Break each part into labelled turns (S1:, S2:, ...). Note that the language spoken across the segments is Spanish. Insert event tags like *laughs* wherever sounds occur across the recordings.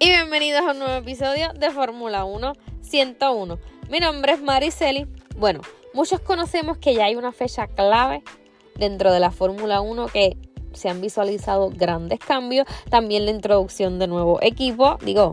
S1: Y bienvenidos a un nuevo episodio de Fórmula 1 101. Mi nombre es Mariceli. Bueno, muchos conocemos que ya hay una fecha clave dentro de la Fórmula 1 que se han visualizado grandes cambios. También la introducción de nuevo equipo. Digo,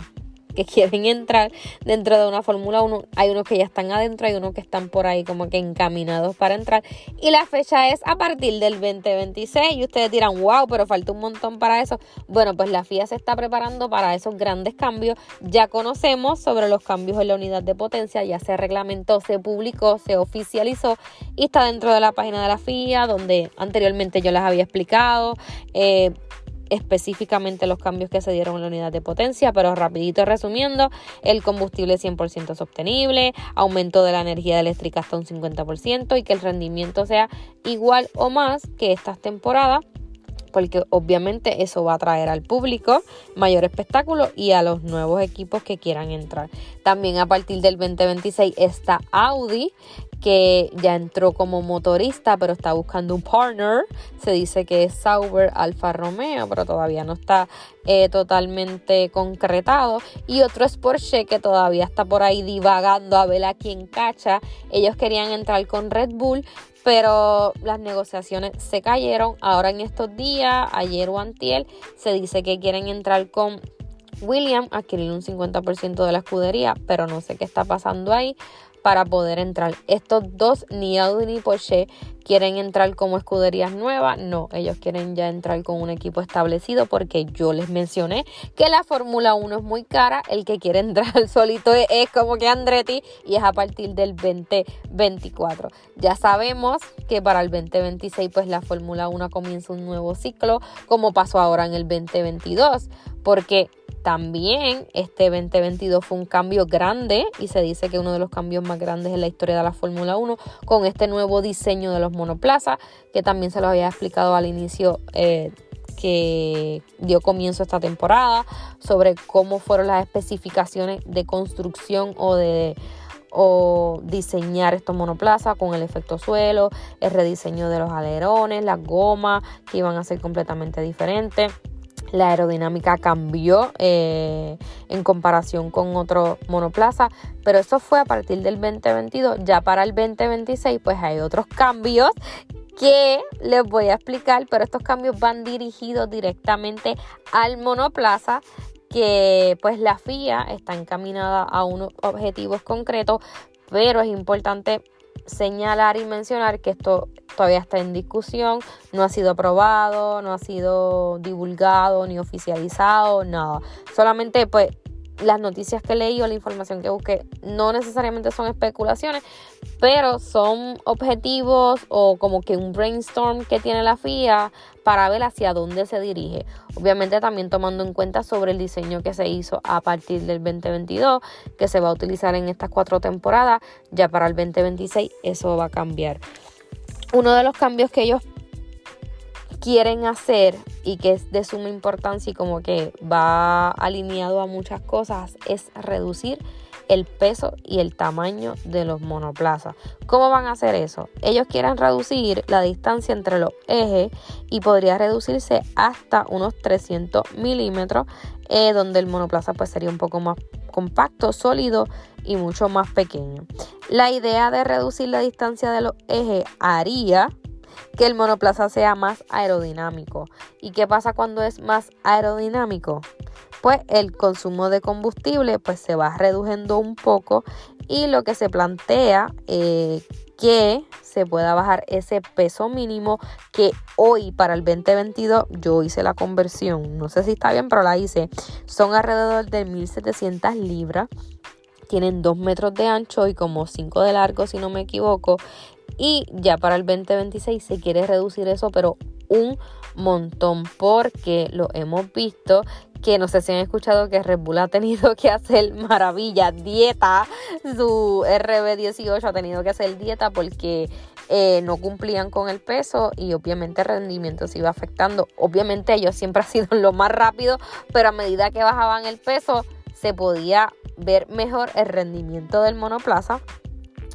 S1: que quieren entrar dentro de una Fórmula 1. Hay unos que ya están adentro, hay unos que están por ahí como que encaminados para entrar. Y la fecha es a partir del 2026. Y ustedes dirán, wow, pero falta un montón para eso. Bueno, pues la FIA se está preparando para esos grandes cambios. Ya conocemos sobre los cambios en la unidad de potencia, ya se reglamentó, se publicó, se oficializó y está dentro de la página de la FIA, donde anteriormente yo les había explicado. Eh, específicamente los cambios que se dieron en la unidad de potencia, pero rapidito resumiendo, el combustible 100% sostenible, aumento de la energía eléctrica hasta un 50% y que el rendimiento sea igual o más que estas temporadas porque obviamente eso va a traer al público mayor espectáculo y a los nuevos equipos que quieran entrar. También a partir del 2026 está Audi que ya entró como motorista, pero está buscando un partner. Se dice que es Sauber Alfa Romeo, pero todavía no está eh, totalmente concretado. Y otro es Porsche, que todavía está por ahí divagando a ver a quién cacha. Ellos querían entrar con Red Bull, pero las negociaciones se cayeron. Ahora en estos días, ayer o antier, se dice que quieren entrar con William, adquirir un 50% de la escudería, pero no sé qué está pasando ahí para poder entrar. Estos dos, ni Audi ni Porsche, quieren entrar como escuderías nuevas. No, ellos quieren ya entrar con un equipo establecido porque yo les mencioné que la Fórmula 1 es muy cara. El que quiere entrar *laughs* solito es, como que Andretti y es a partir del 2024. Ya sabemos que para el 2026 pues la Fórmula 1 comienza un nuevo ciclo como pasó ahora en el 2022 porque también este 2022 fue un cambio grande y se dice que uno de los cambios más grandes en la historia de la Fórmula 1 con este nuevo diseño de los monoplazas que también se lo había explicado al inicio eh, que dio comienzo esta temporada sobre cómo fueron las especificaciones de construcción o de o diseñar estos monoplazas con el efecto suelo, el rediseño de los alerones, las gomas que iban a ser completamente diferentes la aerodinámica cambió eh, en comparación con otro monoplaza, pero eso fue a partir del 2022. Ya para el 2026 pues hay otros cambios que les voy a explicar, pero estos cambios van dirigidos directamente al monoplaza que pues la FIA está encaminada a unos objetivos concretos, pero es importante señalar y mencionar que esto todavía está en discusión, no ha sido aprobado, no ha sido divulgado ni oficializado, nada. Solamente pues las noticias que leí o la información que busqué no necesariamente son especulaciones, pero son objetivos o como que un brainstorm que tiene la FIA para ver hacia dónde se dirige. Obviamente también tomando en cuenta sobre el diseño que se hizo a partir del 2022, que se va a utilizar en estas cuatro temporadas, ya para el 2026 eso va a cambiar. Uno de los cambios que ellos quieren hacer y que es de suma importancia y como que va alineado a muchas cosas es reducir el peso y el tamaño de los monoplazas. ¿Cómo van a hacer eso? Ellos quieren reducir la distancia entre los ejes y podría reducirse hasta unos 300 milímetros, eh, donde el monoplaza pues sería un poco más compacto, sólido y mucho más pequeño. La idea de reducir la distancia de los ejes haría que el monoplaza sea más aerodinámico. ¿Y qué pasa cuando es más aerodinámico? Pues el consumo de combustible pues se va reduciendo un poco y lo que se plantea eh, que se pueda bajar ese peso mínimo que hoy para el 2022 yo hice la conversión, no sé si está bien pero la hice, son alrededor de 1700 libras tienen 2 metros de ancho y como 5 de largo si no me equivoco y ya para el 2026 se quiere reducir eso, pero un montón porque lo hemos visto que no sé si han escuchado que Red Bull ha tenido que hacer maravilla, dieta, su RB18 ha tenido que hacer dieta porque eh, no cumplían con el peso y obviamente el rendimiento se iba afectando. Obviamente ellos siempre han sido lo más rápido, pero a medida que bajaban el peso se podía ver mejor el rendimiento del monoplaza.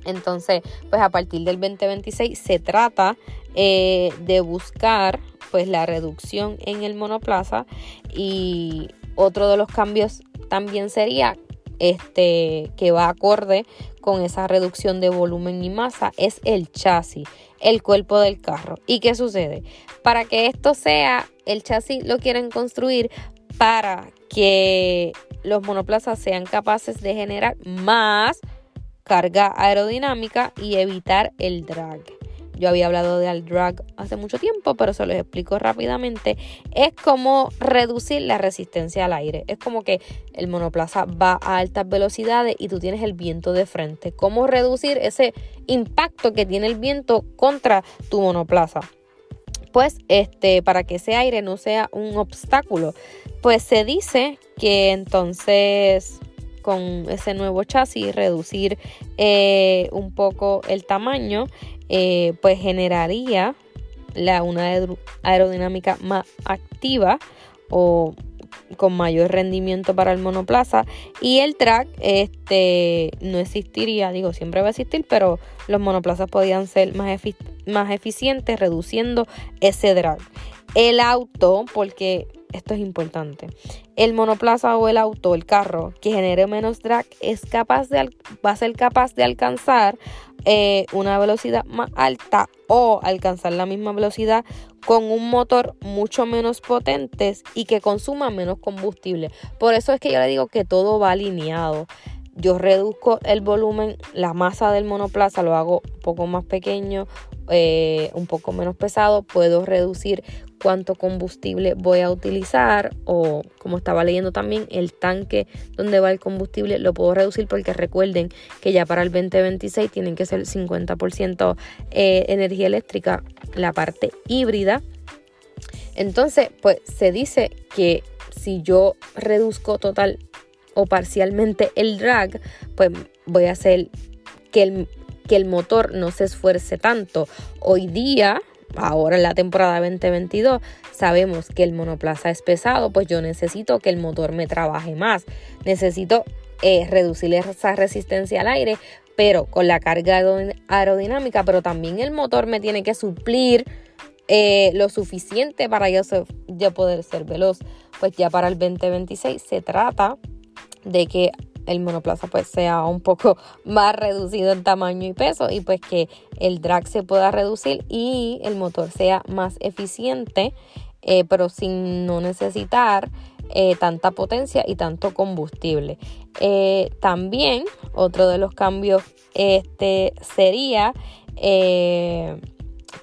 S1: Entonces, pues a partir del 2026 se trata eh, de buscar pues la reducción en el monoplaza y otro de los cambios también sería este que va acorde con esa reducción de volumen y masa es el chasis, el cuerpo del carro. ¿Y qué sucede? Para que esto sea, el chasis lo quieren construir para que los monoplazas sean capaces de generar más carga aerodinámica y evitar el drag. Yo había hablado del drag hace mucho tiempo, pero se los explico rápidamente. Es como reducir la resistencia al aire. Es como que el monoplaza va a altas velocidades y tú tienes el viento de frente. ¿Cómo reducir ese impacto que tiene el viento contra tu monoplaza? Pues este, para que ese aire no sea un obstáculo, pues se dice que entonces con ese nuevo chasis reducir eh, un poco el tamaño eh, pues generaría una aerodinámica más activa o con mayor rendimiento para el monoplaza. Y el track este no existiría digo siempre va a existir pero los monoplazas podían ser más, más eficientes reduciendo ese drag el auto porque esto es importante. El monoplaza o el auto, el carro que genere menos drag es capaz de, va a ser capaz de alcanzar eh, una velocidad más alta o alcanzar la misma velocidad con un motor mucho menos potente y que consuma menos combustible. Por eso es que yo le digo que todo va alineado. Yo reduzco el volumen, la masa del monoplaza lo hago un poco más pequeño, eh, un poco menos pesado, puedo reducir cuánto combustible voy a utilizar o como estaba leyendo también el tanque donde va el combustible lo puedo reducir porque recuerden que ya para el 2026 tienen que ser 50% eh, energía eléctrica la parte híbrida. Entonces pues se dice que si yo reduzco total o parcialmente el drag pues voy a hacer que el, que el motor no se esfuerce tanto. Hoy día ahora en la temporada 2022 sabemos que el monoplaza es pesado, pues yo necesito que el motor me trabaje más. Necesito eh, reducir esa resistencia al aire, pero con la carga aerodinámica, pero también el motor me tiene que suplir eh, lo suficiente para yo, yo poder ser veloz. Pues ya para el 2026 se trata de que el monoplaza pues sea un poco *laughs* más reducido en tamaño y peso y pues que el drag se pueda reducir y el motor sea más eficiente eh, pero sin no necesitar eh, tanta potencia y tanto combustible. Eh, también otro de los cambios este, sería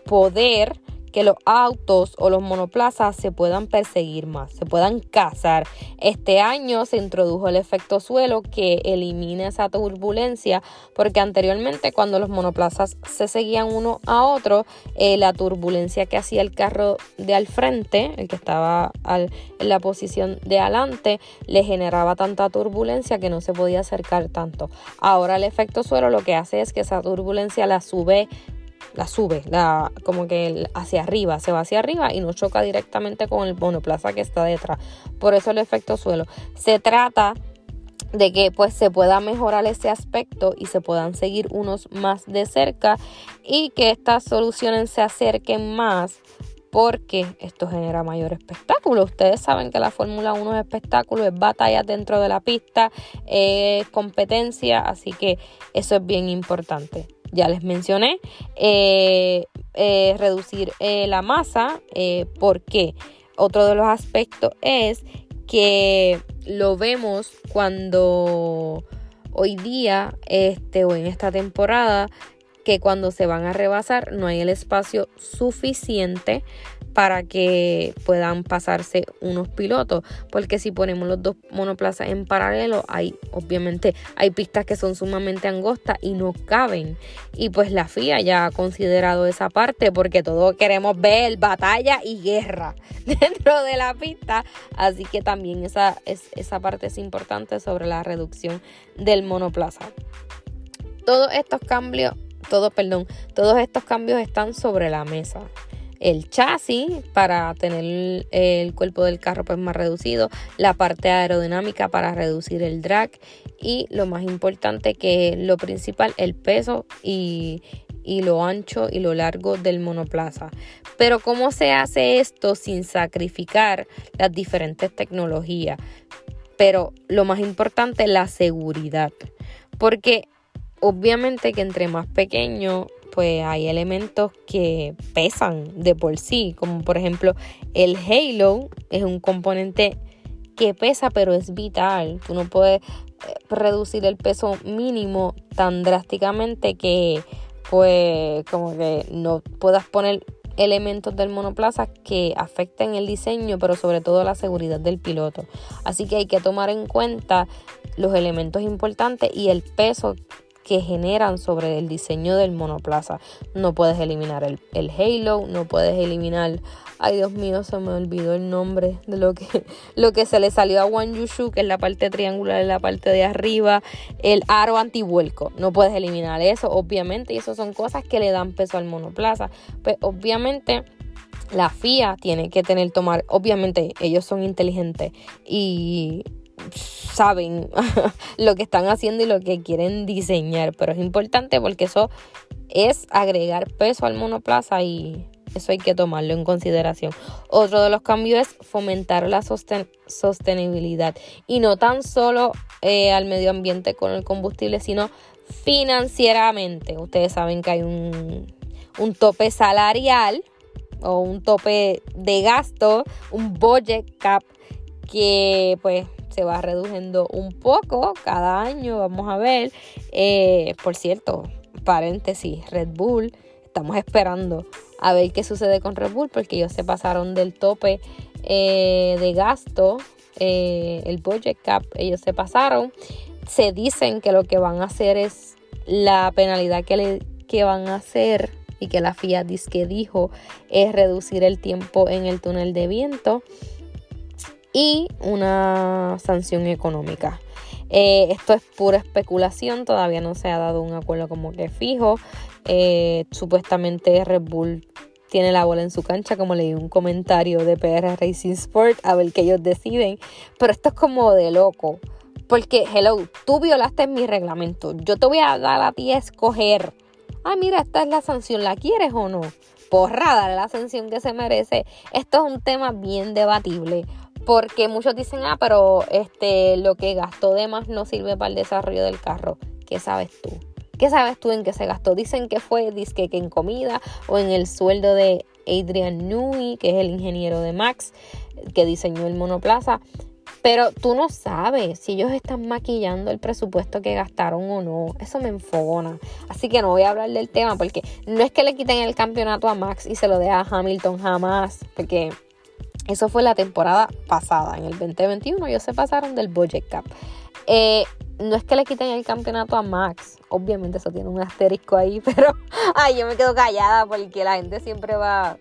S1: poder que los autos o los monoplazas se puedan perseguir más, se puedan cazar. Este año se introdujo el efecto suelo que elimina esa turbulencia porque anteriormente cuando los monoplazas se seguían uno a otro, eh, la turbulencia que hacía el carro de al frente, el que estaba en la posición de adelante, le generaba tanta turbulencia que no se podía acercar tanto. Ahora el efecto suelo lo que hace es que esa turbulencia la sube la sube, la, como que hacia arriba, se va hacia arriba y no choca directamente con el monoplaza que está detrás. Por eso el efecto suelo. Se trata de que pues se pueda mejorar ese aspecto y se puedan seguir unos más de cerca y que estas soluciones se acerquen más porque esto genera mayor espectáculo. Ustedes saben que la Fórmula 1 es espectáculo, es batalla dentro de la pista, es competencia, así que eso es bien importante ya les mencioné, eh, eh, reducir eh, la masa. porque Otro de los aspectos es que lo vemos cuando hoy día este, o en esta temporada que cuando se van a rebasar no hay el espacio suficiente para que puedan pasarse unos pilotos, porque si ponemos los dos monoplazas en paralelo, hay obviamente hay pistas que son sumamente angostas y no caben. Y pues la FIA ya ha considerado esa parte porque todos queremos ver batalla y guerra *laughs* dentro de la pista, así que también esa, esa parte es importante sobre la reducción del monoplaza. Todos estos cambios, todo, perdón, todos estos cambios están sobre la mesa el chasis para tener el cuerpo del carro pues más reducido, la parte aerodinámica para reducir el drag y lo más importante que lo principal, el peso y, y lo ancho y lo largo del monoplaza. Pero ¿cómo se hace esto sin sacrificar las diferentes tecnologías? Pero lo más importante, la seguridad. Porque obviamente que entre más pequeño pues hay elementos que pesan de por sí, como por ejemplo el halo es un componente que pesa pero es vital. Tú no puedes eh, reducir el peso mínimo tan drásticamente que pues como que no puedas poner elementos del monoplaza que afecten el diseño, pero sobre todo la seguridad del piloto. Así que hay que tomar en cuenta los elementos importantes y el peso que generan sobre el diseño del monoplaza. No puedes eliminar el, halo, no puedes eliminar, ay Dios mío, se me olvidó el nombre de lo que, *laughs* lo que se le salió a Wan Yushu, que es la parte triangular en la parte de arriba, el aro antivuelco. No puedes eliminar eso, obviamente, y eso son cosas que le dan peso al monoplaza. Pues obviamente la FIA tiene que tener tomar, obviamente ellos son inteligentes y saben *laughs* lo que están haciendo y lo que quieren diseñar, pero es importante porque eso es agregar peso al monoplaza y eso hay que tomarlo en consideración. Otro de los cambios es fomentar la sostenibilidad y no tan solo eh, al medio ambiente con el combustible, sino financieramente. Ustedes saben que hay un, un tope salarial o un tope de gasto, un budget cap que pues se va reduciendo un poco cada año, vamos a ver. Eh, por cierto, paréntesis, Red Bull, estamos esperando a ver qué sucede con Red Bull porque ellos se pasaron del tope eh, de gasto, eh, el budget cap, ellos se pasaron. Se dicen que lo que van a hacer es la penalidad que, le, que van a hacer y que la FIA que dijo es reducir el tiempo en el túnel de viento y una sanción económica. Eh, esto es pura especulación, todavía no se ha dado un acuerdo como que fijo. Eh, supuestamente Red Bull tiene la bola en su cancha, como leí un comentario de PR Racing Sport, a ver qué ellos deciden. Pero esto es como de loco. Porque, hello, tú violaste mi reglamento. Yo te voy a dar a ti a escoger. Ah, mira, esta es la sanción, ¿la quieres o no? Porra, dale la sanción que se merece. Esto es un tema bien debatible porque muchos dicen, ah, pero este, lo que gastó de más no sirve para el desarrollo del carro. ¿Qué sabes tú? ¿Qué sabes tú en qué se gastó? Dicen que fue disque que en comida o en el sueldo de Adrian Newey, que es el ingeniero de Max, que diseñó el monoplaza. Pero tú no sabes si ellos están maquillando el presupuesto que gastaron o no. Eso me enfogona. Así que no voy a hablar del tema porque no es que le quiten el campeonato a Max y se lo dé a Hamilton jamás. Porque eso fue la temporada pasada, en el 2021 ellos se pasaron del budget cap. Eh, no es que le quiten el campeonato a Max, obviamente eso tiene un asterisco ahí, *laughs* pero ay, yo me quedo callada porque la gente siempre va,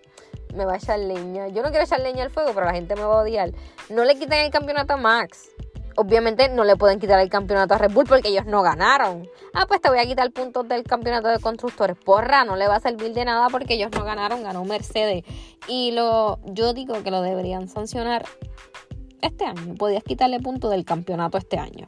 S1: me va a echar leña. Yo no quiero echar leña al fuego, pero la gente me va a odiar. No le quiten el campeonato a Max obviamente no le pueden quitar el campeonato a Red Bull porque ellos no ganaron. Ah, pues te voy a quitar puntos del campeonato de constructores. Porra, no le va a servir de nada porque ellos no ganaron, ganó Mercedes. Y lo, yo digo que lo deberían sancionar este año. Podías quitarle puntos del campeonato este año.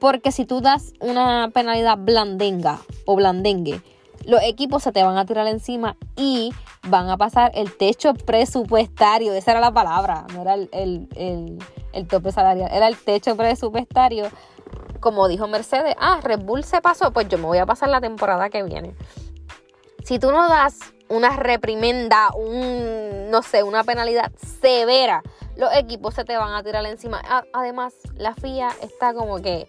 S1: Porque si tú das una penalidad blandenga o blandengue, los equipos se te van a tirar encima y van a pasar el techo presupuestario. Esa era la palabra, no era el el tope salarial, era el techo presupuestario. Como dijo Mercedes, ah, Red Bull se pasó, pues yo me voy a pasar la temporada que viene. Si tú no das una reprimenda, un, no sé, una penalidad severa, los equipos se te van a tirar encima. Además, la FIA está como que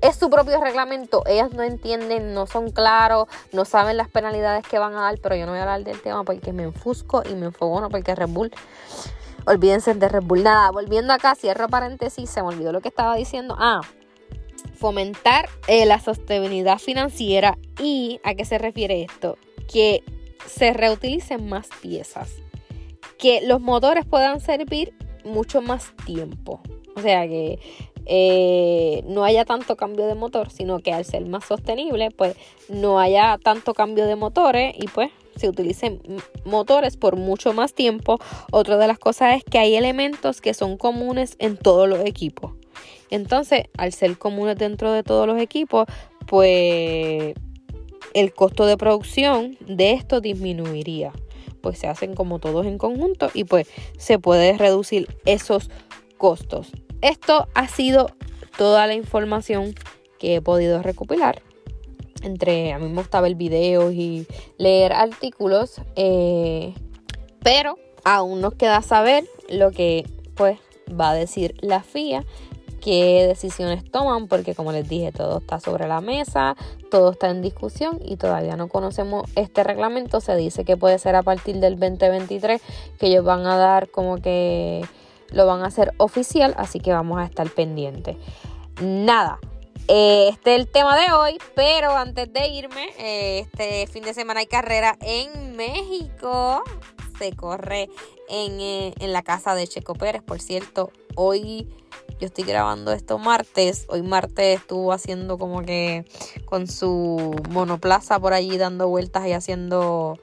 S1: es su propio reglamento. Ellas no entienden, no son claros, no saben las penalidades que van a dar, pero yo no voy a hablar del tema porque me enfusco y me enfogono porque Red Bull. Olvídense de Red. Nada, volviendo acá, cierro paréntesis, se me olvidó lo que estaba diciendo. Ah, fomentar eh, la sostenibilidad financiera y a qué se refiere esto? Que se reutilicen más piezas, que los motores puedan servir mucho más tiempo. O sea que eh, no haya tanto cambio de motor, sino que al ser más sostenible, pues no haya tanto cambio de motores y pues se utilicen motores por mucho más tiempo. Otra de las cosas es que hay elementos que son comunes en todos los equipos. Entonces, al ser comunes dentro de todos los equipos, pues el costo de producción de esto disminuiría. Pues se hacen como todos en conjunto y pues se puede reducir esos costos. Esto ha sido toda la información que he podido recopilar. Entre a mí me gusta ver videos y leer artículos, eh, pero aún nos queda saber lo que pues va a decir la FIA qué decisiones toman, porque como les dije, todo está sobre la mesa, todo está en discusión y todavía no conocemos este reglamento. Se dice que puede ser a partir del 2023 que ellos van a dar como que lo van a hacer oficial, así que vamos a estar pendientes. Nada. Eh, este es el tema de hoy, pero antes de irme, eh, este fin de semana hay carrera en México. Se corre en, eh, en la casa de Checo Pérez. Por cierto, hoy yo estoy grabando esto martes. Hoy martes estuvo haciendo como que con su monoplaza por allí dando vueltas y haciendo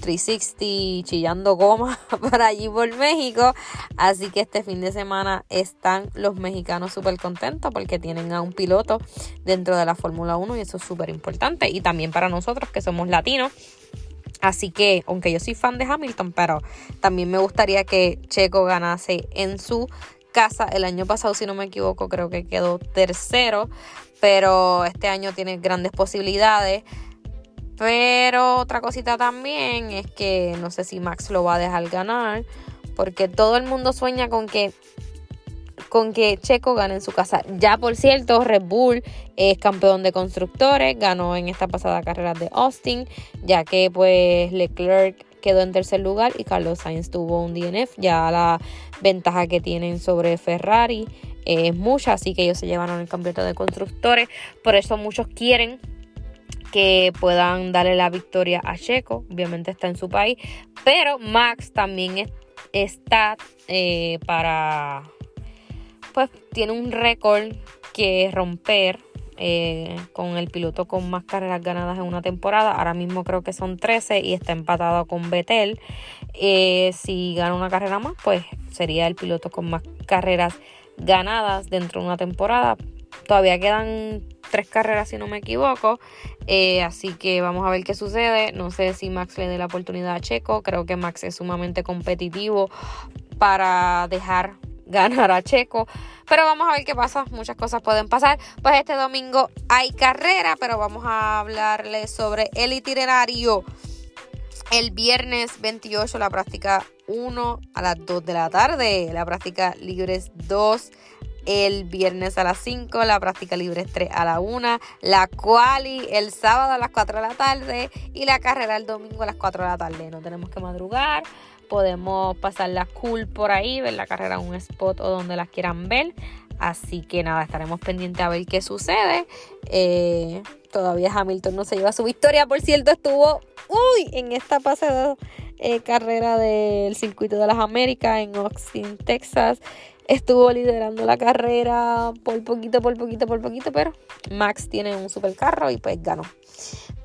S1: 360, chillando goma *laughs* por allí por México. Así que este fin de semana están los mexicanos súper contentos porque tienen a un piloto dentro de la Fórmula 1 y eso es súper importante. Y también para nosotros que somos latinos. Así que, aunque yo soy fan de Hamilton, pero también me gustaría que Checo ganase en su casa. El año pasado, si no me equivoco, creo que quedó tercero, pero este año tiene grandes posibilidades. Pero otra cosita también es que no sé si Max lo va a dejar ganar, porque todo el mundo sueña con que con que Checo gane en su casa. Ya por cierto, Red Bull es campeón de constructores, ganó en esta pasada carrera de Austin, ya que pues Leclerc quedó en tercer lugar y Carlos Sainz tuvo un DNF. Ya la ventaja que tienen sobre Ferrari es mucha, así que ellos se llevaron el campeonato de constructores. Por eso muchos quieren que puedan darle la victoria a Checo. Obviamente está en su país, pero Max también está eh, para, pues tiene un récord que romper eh, con el piloto con más carreras ganadas en una temporada. Ahora mismo creo que son 13 y está empatado con Betel. Eh, si gana una carrera más, pues sería el piloto con más carreras ganadas dentro de una temporada. Todavía quedan tres carreras si no me equivoco. Eh, así que vamos a ver qué sucede. No sé si Max le dé la oportunidad a Checo. Creo que Max es sumamente competitivo para dejar ganar a Checo. Pero vamos a ver qué pasa. Muchas cosas pueden pasar. Pues este domingo hay carrera, pero vamos a hablarle sobre el itinerario. El viernes 28 la práctica 1 a las 2 de la tarde. La práctica libres 2 el viernes a las 5, la práctica libre 3 a la 1, la quali el sábado a las 4 de la tarde y la carrera el domingo a las 4 de la tarde. No tenemos que madrugar, podemos pasar la cool por ahí, ver la carrera en un spot o donde las quieran ver. Así que nada, estaremos pendientes a ver qué sucede. Eh, todavía Hamilton no se lleva su victoria. Por cierto, estuvo uy, en esta pasada eh, carrera del circuito de las Américas en Austin, Texas estuvo liderando la carrera por poquito, por poquito, por poquito, pero Max tiene un super carro y pues ganó.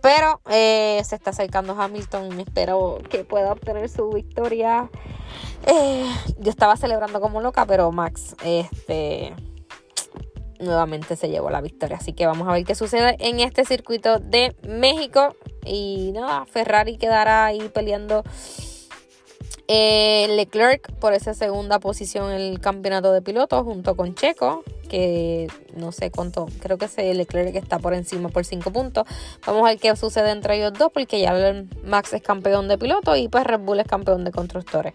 S1: Pero eh, se está acercando Hamilton, espero que pueda obtener su victoria. Eh, yo estaba celebrando como loca, pero Max este, nuevamente se llevó la victoria. Así que vamos a ver qué sucede en este circuito de México. Y nada, Ferrari quedará ahí peleando Eh, Leclerc por esa segunda posición en el campeonato de pilotos junto con Checo, que no sé cuánto, creo que ese Leclerc está por encima por 5 puntos. Vamos a ver qué sucede entre ellos dos, porque ya Max es campeón de pilotos y pues Red Bull es campeón de constructores.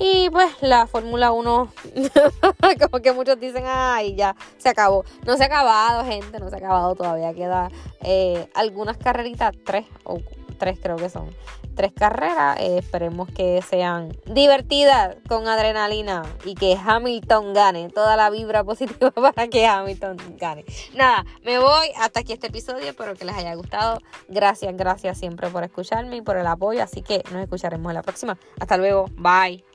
S1: Y pues la Fórmula 1, *laughs* como que muchos dicen, ay, ya se acabó. No se ha acabado, gente, no se ha acabado, todavía queda eh, algunas carreritas, tres o tres creo que son tres carreras. Eh, esperemos que sean divertidas con adrenalina y que Hamilton gane. Toda la vibra positiva *laughs* para que Hamilton gane. Nada, me voy hasta aquí este episodio. Espero que les haya gustado. Gracias, gracias siempre por escucharme y por el apoyo. Así que nos escucharemos en la próxima. Hasta luego. Bye.